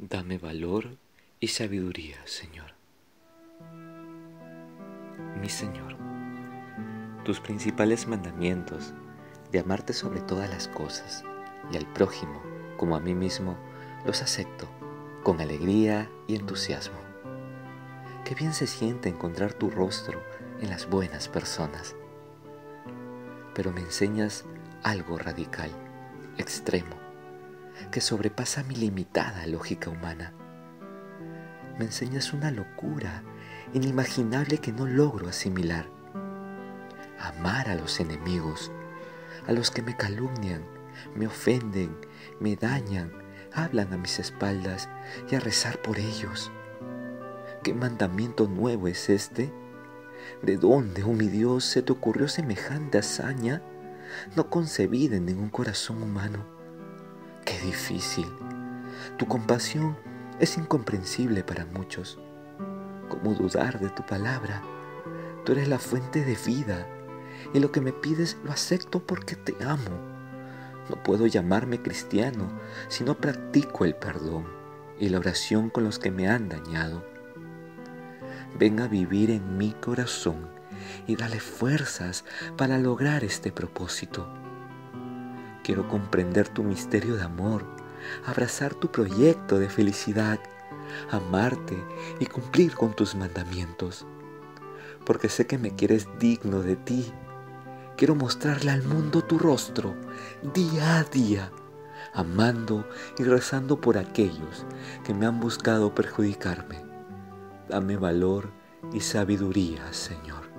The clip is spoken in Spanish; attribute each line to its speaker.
Speaker 1: Dame valor y sabiduría, Señor. Mi Señor, tus principales mandamientos de amarte sobre todas las cosas y al prójimo como a mí mismo, los acepto con alegría y entusiasmo. Qué bien se siente encontrar tu rostro en las buenas personas. Pero me enseñas algo radical, extremo que sobrepasa mi limitada lógica humana. Me enseñas una locura inimaginable que no logro asimilar. Amar a los enemigos, a los que me calumnian, me ofenden, me dañan, hablan a mis espaldas y a rezar por ellos. ¿Qué mandamiento nuevo es este? ¿De dónde, oh mi Dios, se te ocurrió semejante hazaña, no concebida en ningún corazón humano? Qué difícil. Tu compasión es incomprensible para muchos. ¿Cómo dudar de tu palabra? Tú eres la fuente de vida y lo que me pides lo acepto porque te amo. No puedo llamarme cristiano si no practico el perdón y la oración con los que me han dañado. Ven a vivir en mi corazón y dale fuerzas para lograr este propósito. Quiero comprender tu misterio de amor, abrazar tu proyecto de felicidad, amarte y cumplir con tus mandamientos. Porque sé que me quieres digno de ti. Quiero mostrarle al mundo tu rostro día a día, amando y rezando por aquellos que me han buscado perjudicarme. Dame valor y sabiduría, Señor.